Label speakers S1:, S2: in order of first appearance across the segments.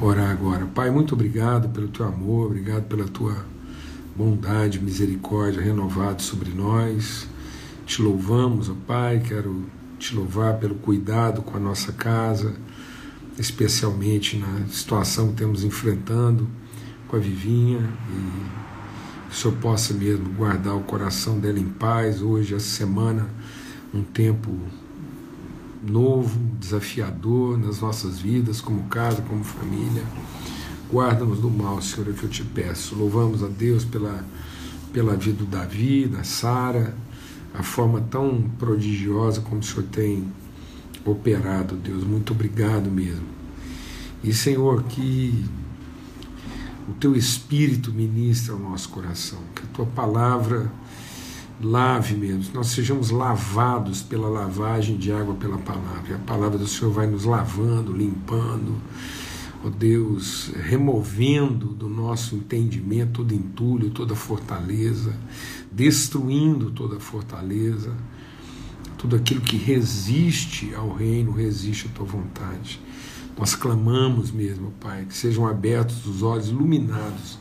S1: Orar agora. Pai, muito obrigado pelo teu amor, obrigado pela tua bondade, misericórdia renovado sobre nós. Te louvamos, ó Pai, quero te louvar pelo cuidado com a nossa casa, especialmente na situação que estamos enfrentando com a Vivinha e que o Senhor possa mesmo guardar o coração dela em paz hoje, essa semana, um tempo novo, desafiador nas nossas vidas, como casa, como família. Guarda-nos do mal, Senhor, é que eu te peço. Louvamos a Deus pela, pela vida do Davi, da Sara, a forma tão prodigiosa como o Senhor tem operado, Deus. Muito obrigado mesmo. E, Senhor, que o teu Espírito ministre ao nosso coração, que a tua palavra lave mesmo, nós sejamos lavados pela lavagem de água pela palavra. E a palavra do Senhor vai nos lavando, limpando, ó Deus, removendo do nosso entendimento todo entulho, toda fortaleza, destruindo toda fortaleza, tudo aquilo que resiste ao reino, resiste à tua vontade. Nós clamamos mesmo, Pai, que sejam abertos os olhos iluminados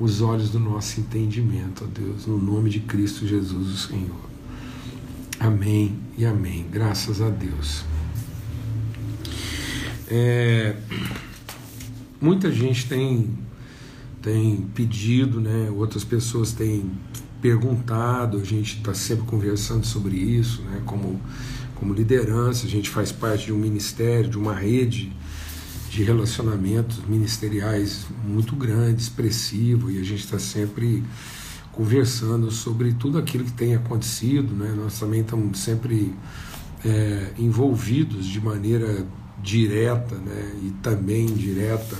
S1: os olhos do nosso entendimento, ó Deus, no nome de Cristo Jesus, o Senhor. Amém e amém. Graças a Deus. É, muita gente tem, tem pedido, né? outras pessoas têm perguntado, a gente está sempre conversando sobre isso, né? como, como liderança, a gente faz parte de um ministério, de uma rede de relacionamentos ministeriais muito grande, expressivo, e a gente está sempre conversando sobre tudo aquilo que tem acontecido. Né? Nós também estamos sempre é, envolvidos de maneira direta né? e também indireta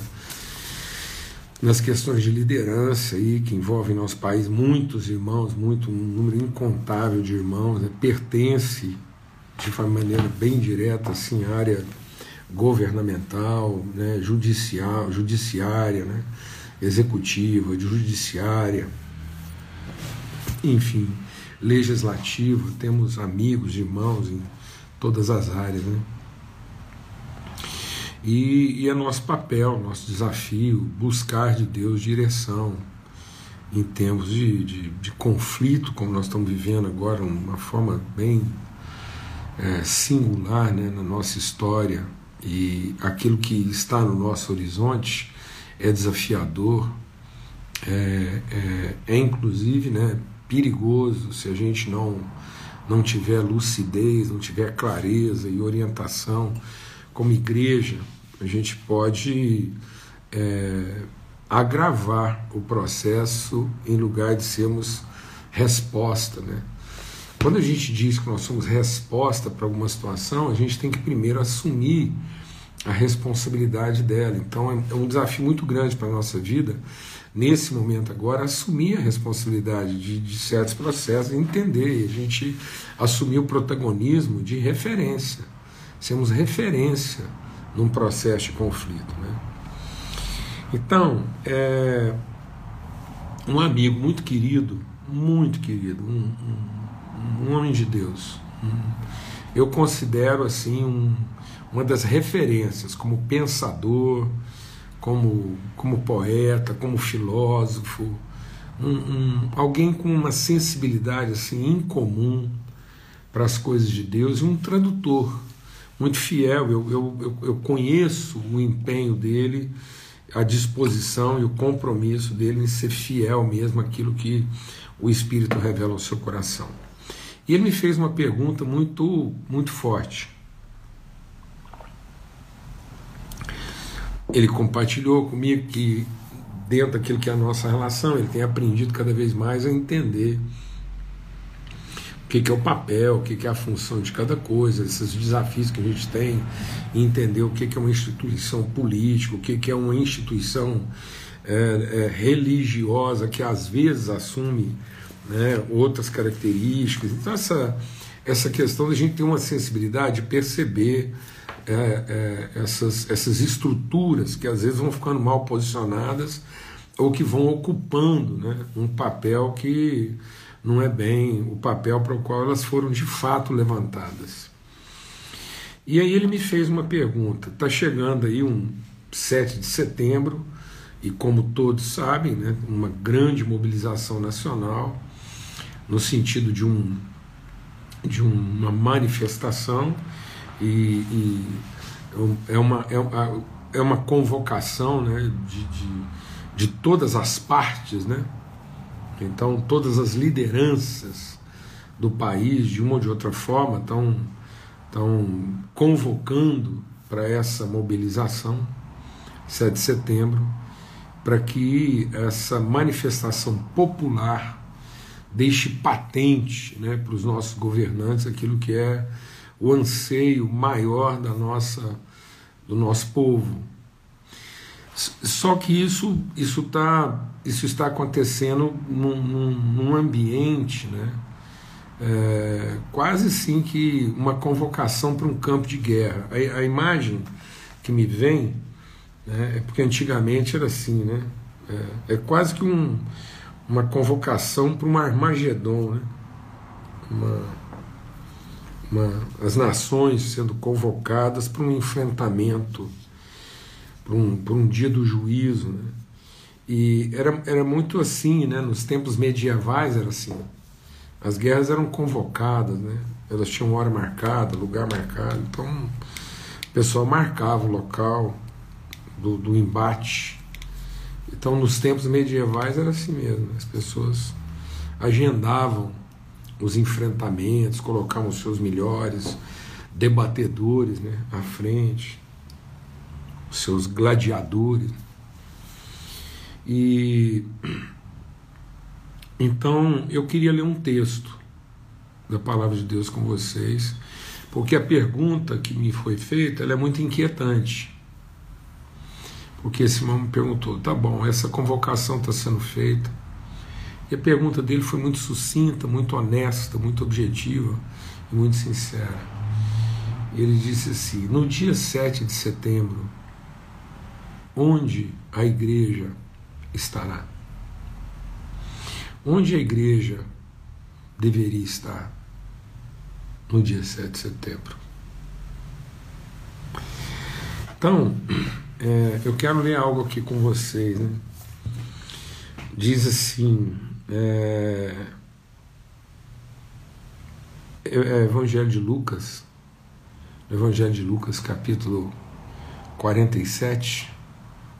S1: nas questões de liderança aí, que envolvem nosso país, muitos irmãos, muito, um número incontável de irmãos, né? pertence de uma maneira bem direta assim, à área governamental, né, judicial, judiciária, né, executiva, judiciária, enfim, legislativa, temos amigos, irmãos em todas as áreas. Né? E, e é nosso papel, nosso desafio, buscar de Deus direção em tempos de, de, de conflito, como nós estamos vivendo agora, uma forma bem é, singular né, na nossa história e aquilo que está no nosso horizonte é desafiador, é, é, é inclusive né, perigoso se a gente não, não tiver lucidez, não tiver clareza e orientação. Como igreja, a gente pode é, agravar o processo em lugar de sermos resposta, né? Quando a gente diz que nós somos resposta para alguma situação, a gente tem que primeiro assumir a responsabilidade dela. Então é, é um desafio muito grande para a nossa vida, nesse momento agora, assumir a responsabilidade de, de certos processos, entender, a gente assumir o protagonismo de referência. Sermos referência num processo de conflito. Né? Então, é, um amigo muito querido, muito querido, um, um um homem de Deus. Eu considero assim um, uma das referências como pensador, como, como poeta, como filósofo, um, um, alguém com uma sensibilidade assim incomum para as coisas de Deus e um tradutor muito fiel. Eu, eu, eu, conheço o empenho dele, a disposição e o compromisso dele em ser fiel mesmo àquilo que o Espírito revela ao seu coração. E ele me fez uma pergunta muito, muito forte. Ele compartilhou comigo que, dentro daquilo que é a nossa relação, ele tem aprendido cada vez mais a entender o que, é o papel, o que, é a função de cada coisa, esses desafios que a gente tem, entender o que, que é uma instituição política, o que, que é uma instituição é, é, religiosa que às vezes assume né, outras características. Então, essa, essa questão da gente ter uma sensibilidade de perceber é, é, essas, essas estruturas que às vezes vão ficando mal posicionadas ou que vão ocupando né, um papel que não é bem o papel para o qual elas foram de fato levantadas. E aí ele me fez uma pergunta: está chegando aí um, 7 de setembro, e como todos sabem, né, uma grande mobilização nacional, no sentido de, um, de uma manifestação, e, e é, uma, é, uma, é uma convocação né, de, de, de todas as partes, né? então todas as lideranças do país, de uma ou de outra forma, estão, estão convocando para essa mobilização, 7 de setembro, para que essa manifestação popular deixe patente né, para os nossos governantes aquilo que é o anseio maior da nossa, do nosso povo. Só que isso, isso, tá, isso está acontecendo num, num, num ambiente né, é, quase assim que uma convocação para um campo de guerra. A, a imagem que me vem né, é porque antigamente era assim, né? É, é quase que um, uma convocação para um Armagedon, né? Uma, uma, as nações sendo convocadas para um enfrentamento, para um, para um dia do juízo, né? E era, era muito assim, né? Nos tempos medievais era assim. As guerras eram convocadas, né? Elas tinham hora marcada, lugar marcado. Então, o pessoal marcava o local do, do embate. Então, nos tempos medievais era assim mesmo. As pessoas agendavam os enfrentamentos, colocavam os seus melhores debatedores né, à frente, os seus gladiadores. E então eu queria ler um texto da palavra de Deus com vocês, porque a pergunta que me foi feita é muito inquietante. Porque esse irmão me perguntou: tá bom, essa convocação está sendo feita. E a pergunta dele foi muito sucinta, muito honesta, muito objetiva e muito sincera. Ele disse assim: no dia 7 de setembro, onde a igreja estará? Onde a igreja deveria estar no dia 7 de setembro? Então, é, eu quero ler algo aqui com vocês. Né? Diz assim: é, é, Evangelho de Lucas, Evangelho de Lucas, capítulo 47.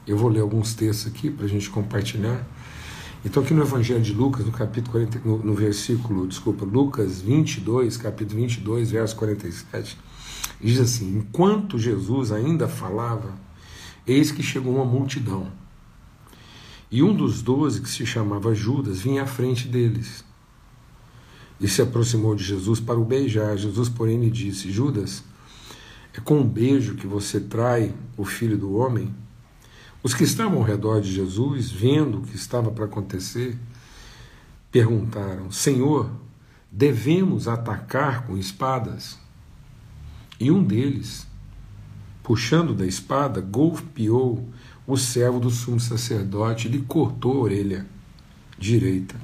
S1: Eu vou ler alguns textos aqui para a gente compartilhar. Então, aqui no Evangelho de Lucas, no capítulo 40, no, no, versículo, desculpa, Lucas 22, capítulo 22, verso 47, diz assim: Enquanto Jesus ainda falava, eis que chegou uma multidão. E um dos doze, que se chamava Judas, vinha à frente deles. E se aproximou de Jesus para o beijar. Jesus, porém, lhe disse: Judas, é com um beijo que você trai o filho do homem? Os que estavam ao redor de Jesus, vendo o que estava para acontecer, perguntaram: Senhor, devemos atacar com espadas? E um deles, puxando da espada, golpeou o servo do sumo sacerdote lhe cortou a orelha direita.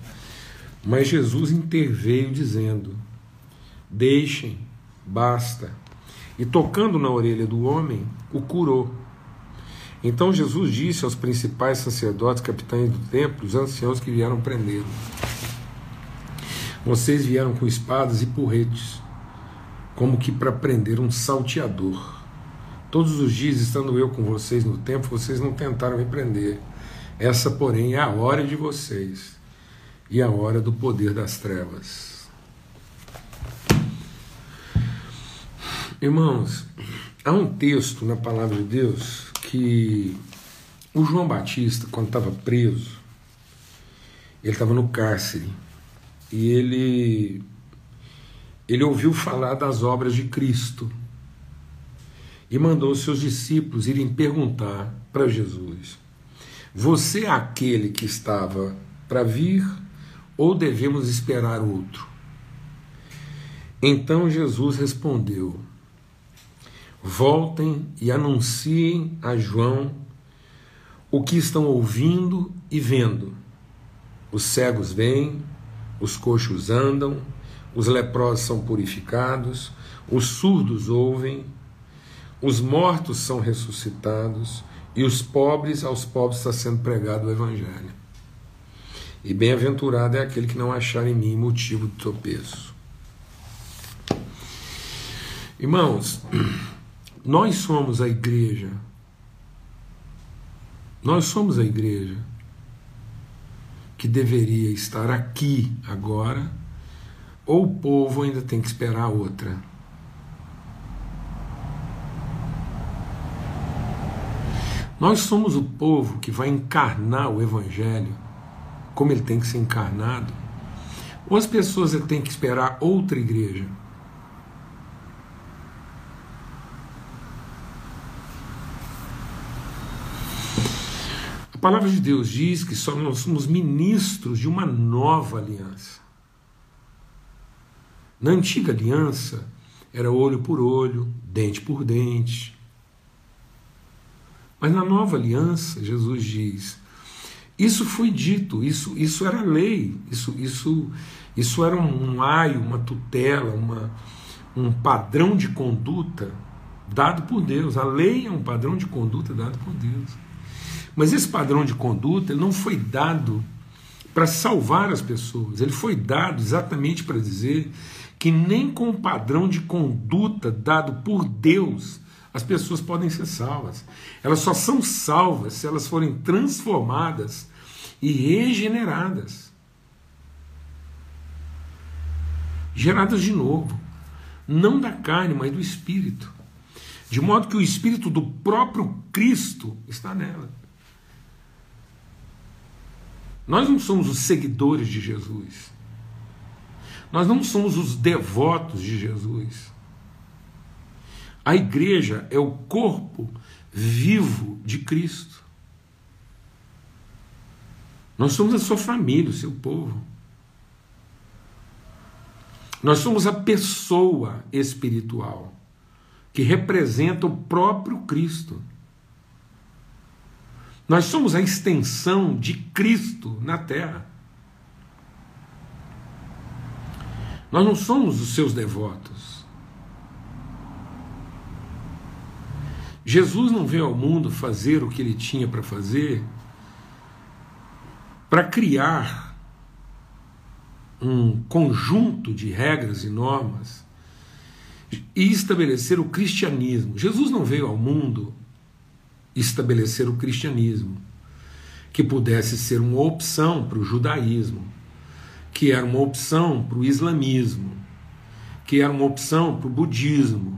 S1: Mas Jesus interveio, dizendo: Deixem, basta. E tocando na orelha do homem, o curou. Então Jesus disse aos principais sacerdotes, capitães do templo, os anciãos que vieram prendê-lo: Vocês vieram com espadas e porretes, como que para prender um salteador. Todos os dias, estando eu com vocês no templo, vocês não tentaram me prender. Essa, porém, é a hora de vocês e a hora do poder das trevas. Irmãos, há um texto na palavra de Deus que o João Batista, quando estava preso, ele estava no cárcere e ele ele ouviu falar das obras de Cristo e mandou seus discípulos irem perguntar para Jesus: Você é aquele que estava para vir ou devemos esperar outro? Então Jesus respondeu: Voltem e anunciem a João o que estão ouvindo e vendo. Os cegos vêm, os coxos andam, os leprosos são purificados, os surdos ouvem, os mortos são ressuscitados E os pobres, aos pobres está sendo pregado o Evangelho. E bem-aventurado é aquele que não achar em mim motivo de tropeço. Irmãos, nós somos a igreja. Nós somos a igreja que deveria estar aqui agora, ou o povo ainda tem que esperar outra. Nós somos o povo que vai encarnar o Evangelho como ele tem que ser encarnado, ou as pessoas têm que esperar outra igreja. A palavra de Deus diz que só nós somos ministros de uma nova aliança. Na antiga aliança, era olho por olho, dente por dente. Mas na nova aliança, Jesus diz: isso foi dito, isso, isso era lei, isso, isso, isso era um aio, uma tutela, uma, um padrão de conduta dado por Deus. A lei é um padrão de conduta dado por Deus. Mas esse padrão de conduta ele não foi dado para salvar as pessoas, ele foi dado exatamente para dizer que nem com o padrão de conduta dado por Deus as pessoas podem ser salvas. Elas só são salvas se elas forem transformadas e regeneradas. Geradas de novo. Não da carne, mas do espírito. De modo que o espírito do próprio Cristo está nela. Nós não somos os seguidores de Jesus. Nós não somos os devotos de Jesus. A igreja é o corpo vivo de Cristo. Nós somos a sua família, o seu povo. Nós somos a pessoa espiritual que representa o próprio Cristo. Nós somos a extensão de Cristo na terra. Nós não somos os seus devotos. Jesus não veio ao mundo fazer o que ele tinha para fazer para criar um conjunto de regras e normas e estabelecer o cristianismo. Jesus não veio ao mundo estabelecer o cristianismo, que pudesse ser uma opção para o judaísmo, que era uma opção para o islamismo, que era uma opção para o budismo,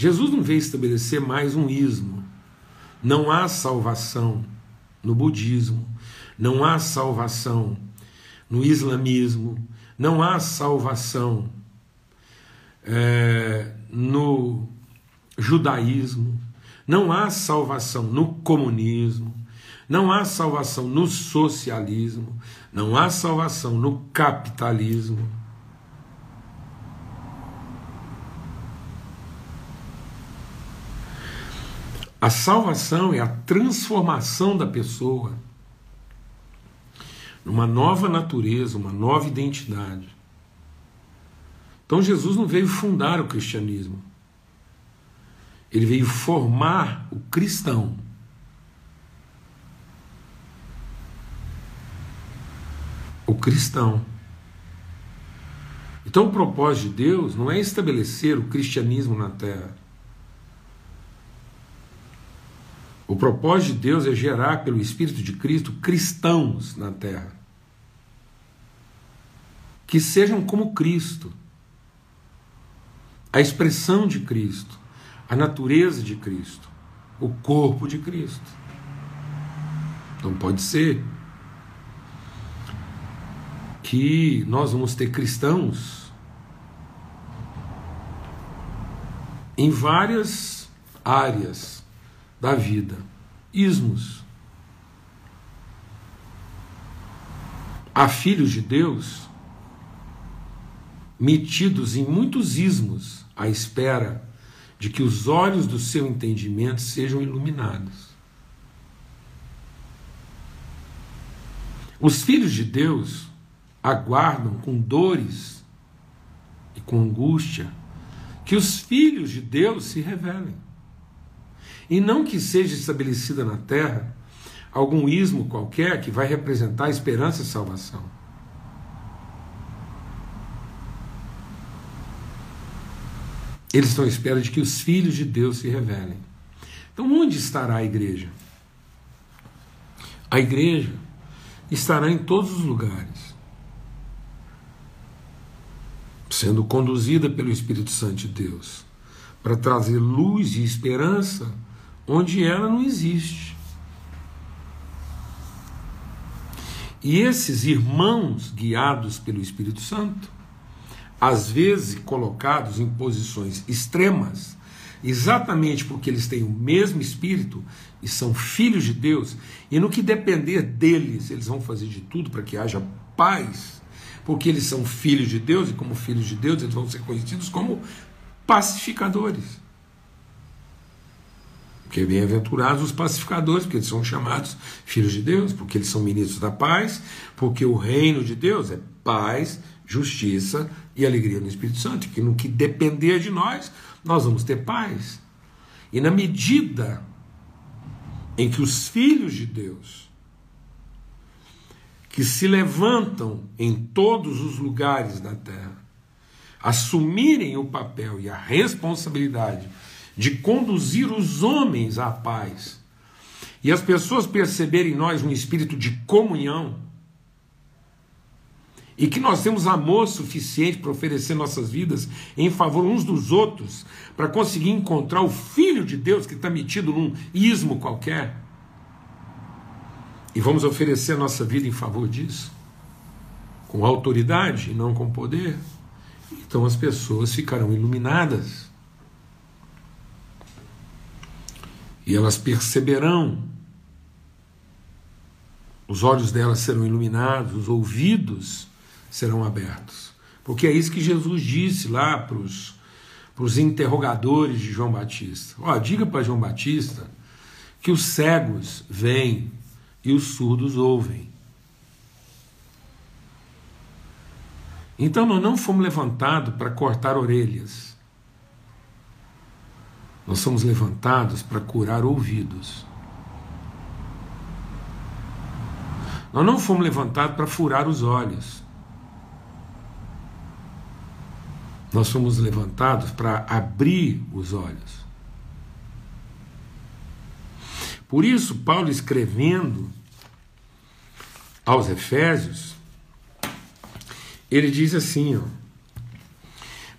S1: Jesus não veio estabelecer mais um ismo. Não há salvação no budismo, não há salvação no islamismo, não há salvação é, no judaísmo, não há salvação no comunismo, não há salvação no socialismo, não há salvação no capitalismo. A salvação é a transformação da pessoa numa nova natureza, uma nova identidade. Então Jesus não veio fundar o cristianismo. Ele veio formar o cristão. O cristão. Então o propósito de Deus não é estabelecer o cristianismo na terra. O propósito de Deus é gerar pelo Espírito de Cristo cristãos na terra. Que sejam como Cristo. A expressão de Cristo, a natureza de Cristo, o corpo de Cristo. Então pode ser que nós vamos ter cristãos em várias áreas da vida. Ismos. Há filhos de Deus metidos em muitos ismos à espera de que os olhos do seu entendimento sejam iluminados. Os filhos de Deus aguardam com dores e com angústia que os filhos de Deus se revelem. E não que seja estabelecida na terra algum ismo qualquer que vai representar esperança e salvação. Eles estão à espera de que os filhos de Deus se revelem. Então, onde estará a igreja? A igreja estará em todos os lugares, sendo conduzida pelo Espírito Santo de Deus, para trazer luz e esperança onde ela não existe. E esses irmãos guiados pelo Espírito Santo, às vezes colocados em posições extremas, exatamente porque eles têm o mesmo espírito e são filhos de Deus, e no que depender deles, eles vão fazer de tudo para que haja paz, porque eles são filhos de Deus, e como filhos de Deus, eles vão ser conhecidos como pacificadores. Porque bem-aventurados os pacificadores, porque eles são chamados filhos de Deus, porque eles são ministros da paz, porque o reino de Deus é paz, justiça e alegria no Espírito Santo, que no que depender de nós, nós vamos ter paz. E na medida em que os filhos de Deus, que se levantam em todos os lugares da terra, assumirem o papel e a responsabilidade de conduzir os homens à paz, e as pessoas perceberem em nós um espírito de comunhão, e que nós temos amor suficiente para oferecer nossas vidas em favor uns dos outros, para conseguir encontrar o Filho de Deus que está metido num ismo qualquer. E vamos oferecer a nossa vida em favor disso, com autoridade e não com poder. Então as pessoas ficarão iluminadas. E elas perceberão, os olhos delas serão iluminados, os ouvidos serão abertos. Porque é isso que Jesus disse lá para os interrogadores de João Batista. Ó, diga para João Batista que os cegos vêm e os surdos ouvem. Então nós não fomos levantados para cortar orelhas. Nós somos levantados para curar ouvidos. Nós não fomos levantados para furar os olhos. Nós somos levantados para abrir os olhos. Por isso, Paulo escrevendo aos Efésios, ele diz assim: ó,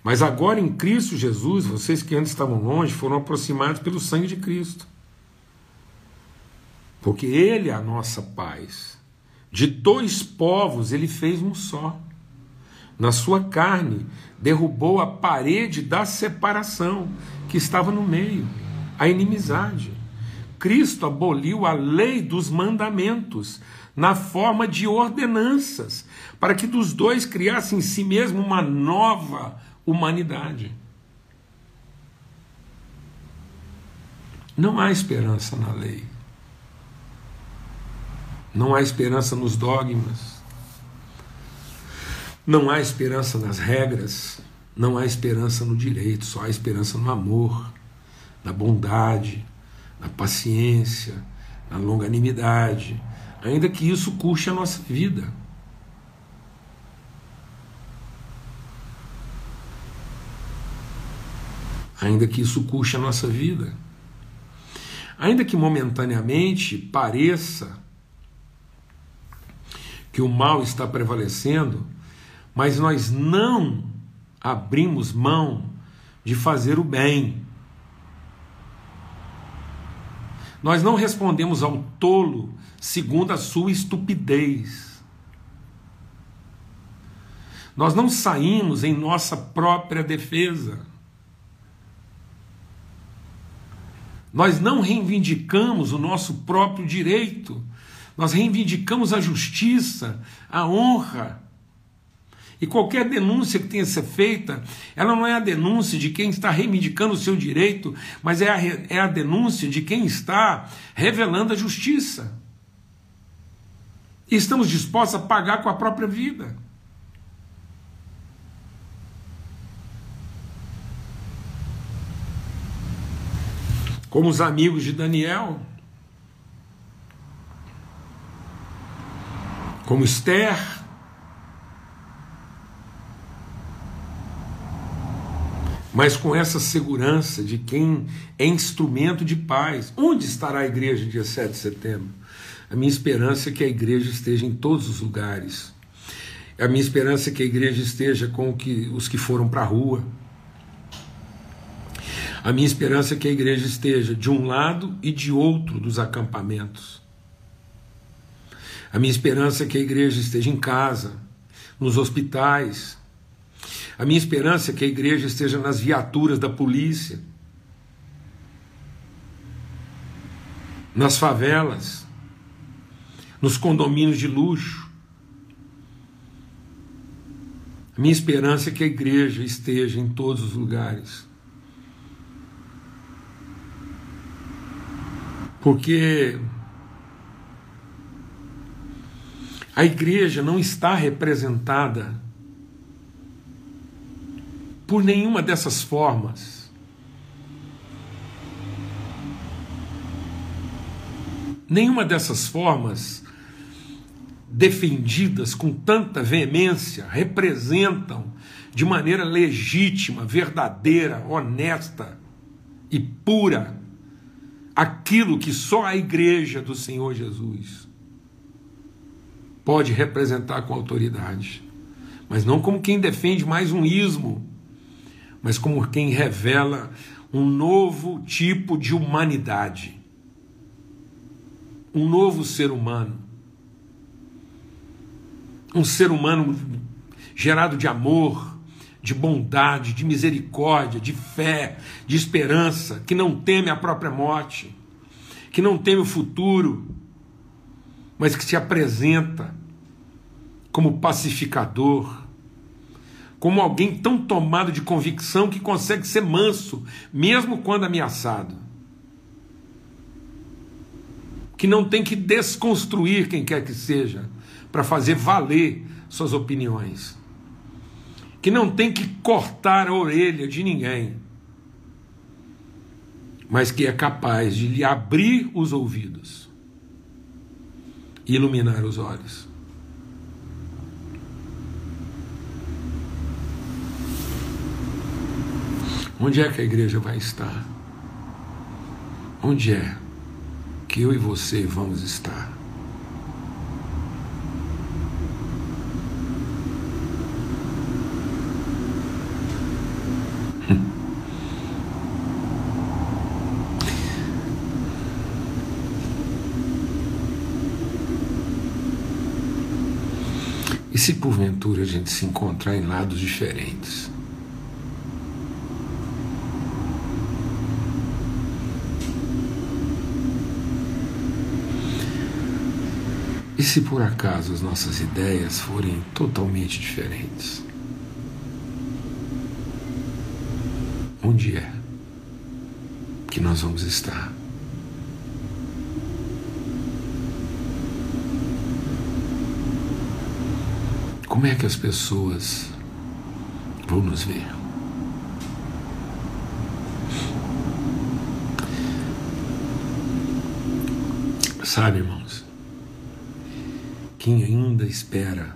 S1: Mas agora em Cristo Jesus, vocês que antes estavam longe foram aproximados pelo sangue de Cristo. Porque Ele é a nossa paz. De dois povos ele fez um só na sua carne, derrubou a parede da separação que estava no meio, a inimizade. Cristo aboliu a lei dos mandamentos na forma de ordenanças, para que dos dois criasse em si mesmo uma nova humanidade. Não há esperança na lei. Não há esperança nos dogmas. Não há esperança nas regras, não há esperança no direito, só há esperança no amor, na bondade, na paciência, na longanimidade, ainda que isso custe a nossa vida. Ainda que isso custe a nossa vida. Ainda que momentaneamente pareça que o mal está prevalecendo, mas nós não abrimos mão de fazer o bem. Nós não respondemos ao tolo segundo a sua estupidez. Nós não saímos em nossa própria defesa. Nós não reivindicamos o nosso próprio direito. Nós reivindicamos a justiça, a honra, e qualquer denúncia que tenha ser feita, ela não é a denúncia de quem está reivindicando o seu direito, mas é a, é a denúncia de quem está revelando a justiça. E estamos dispostos a pagar com a própria vida. Como os amigos de Daniel, como Esther, mas com essa segurança de quem é instrumento de paz. Onde estará a igreja dia 7 de setembro? A minha esperança é que a igreja esteja em todos os lugares. A minha esperança é que a igreja esteja com os que foram para a rua. A minha esperança é que a igreja esteja de um lado e de outro dos acampamentos. A minha esperança é que a igreja esteja em casa, nos hospitais. A minha esperança é que a igreja esteja nas viaturas da polícia, nas favelas, nos condomínios de luxo. A minha esperança é que a igreja esteja em todos os lugares. Porque A igreja não está representada por nenhuma dessas formas. Nenhuma dessas formas defendidas com tanta veemência representam de maneira legítima, verdadeira, honesta e pura aquilo que só a igreja do Senhor Jesus pode representar com autoridade, mas não como quem defende mais um ismo, mas como quem revela um novo tipo de humanidade, um novo ser humano, um ser humano gerado de amor, de bondade, de misericórdia, de fé, de esperança, que não teme a própria morte, que não teme o futuro, mas que se apresenta como pacificador, como alguém tão tomado de convicção que consegue ser manso, mesmo quando ameaçado. Que não tem que desconstruir quem quer que seja para fazer valer suas opiniões. Que não tem que cortar a orelha de ninguém, mas que é capaz de lhe abrir os ouvidos iluminar os olhos. Onde é que a igreja vai estar? Onde é que eu e você vamos estar? Se porventura a gente se encontrar em lados diferentes? E se por acaso as nossas ideias forem totalmente diferentes? Onde é que nós vamos estar? Como é que as pessoas vão nos ver? Sabe, irmãos, quem ainda espera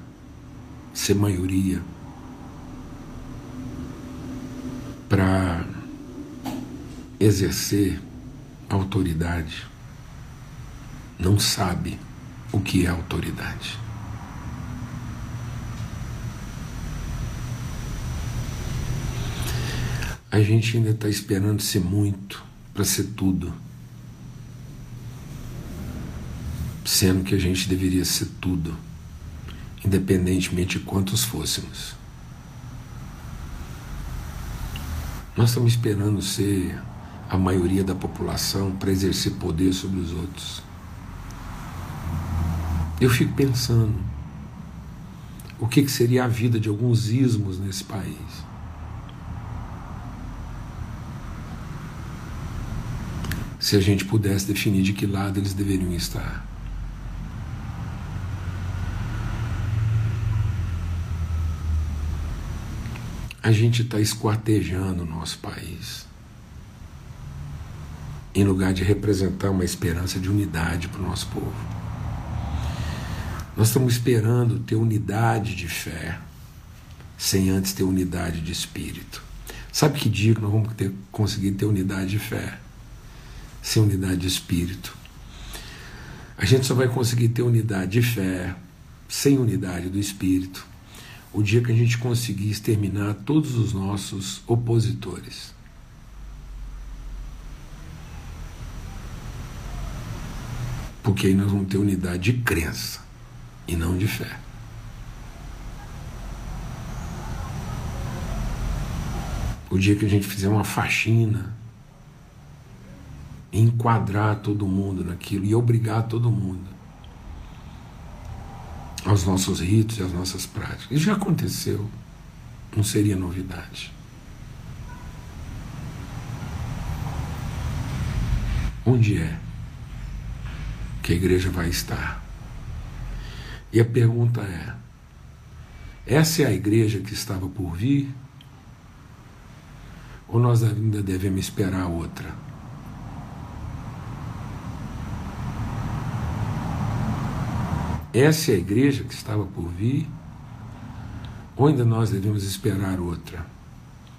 S1: ser maioria para exercer autoridade não sabe o que é autoridade. A gente ainda está esperando ser muito para ser tudo. Sendo que a gente deveria ser tudo, independentemente de quantos fôssemos. Nós estamos esperando ser a maioria da população para exercer poder sobre os outros. Eu fico pensando o que, que seria a vida de alguns ismos nesse país. Se a gente pudesse definir de que lado eles deveriam estar. A gente está esquartejando o nosso país. em lugar de representar uma esperança de unidade para o nosso povo. Nós estamos esperando ter unidade de fé, sem antes ter unidade de espírito. Sabe que dia que nós vamos ter, conseguir ter unidade de fé, sem unidade de espírito? A gente só vai conseguir ter unidade de fé, sem unidade do espírito, o dia que a gente conseguir exterminar todos os nossos opositores. Porque aí nós vamos ter unidade de crença e não de fé. O dia que a gente fizer uma faxina, enquadrar todo mundo naquilo e obrigar todo mundo aos nossos ritos e às nossas práticas. Isso já aconteceu, não seria novidade. Onde é que a igreja vai estar? E a pergunta é: essa é a igreja que estava por vir? Ou nós ainda devemos esperar outra? Essa é a igreja que estava por vir? Ou ainda nós devemos esperar outra?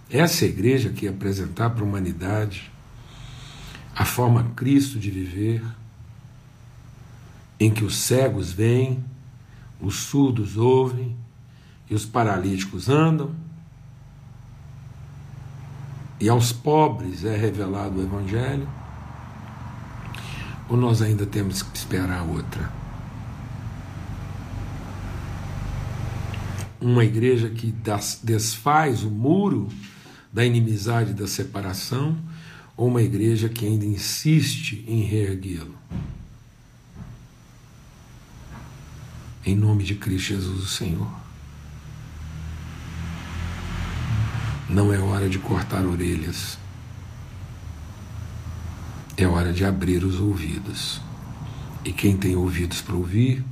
S1: Essa é a igreja que ia apresentar para a humanidade a forma Cristo de viver, em que os cegos veem, os surdos ouvem e os paralíticos andam, e aos pobres é revelado o Evangelho, ou nós ainda temos que esperar outra? Uma igreja que desfaz o muro da inimizade e da separação, ou uma igreja que ainda insiste em reerguê-lo. Em nome de Cristo Jesus, o Senhor. Não é hora de cortar orelhas. É hora de abrir os ouvidos. E quem tem ouvidos para ouvir,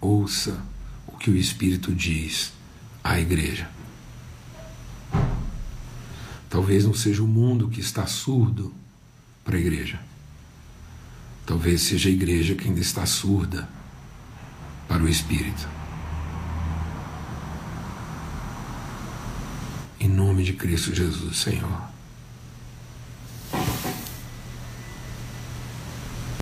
S1: ouça o que o Espírito diz à igreja. Talvez não seja o mundo que está surdo para a igreja. Talvez seja a igreja que ainda está surda para o Espírito. Em nome de Cristo Jesus, Senhor.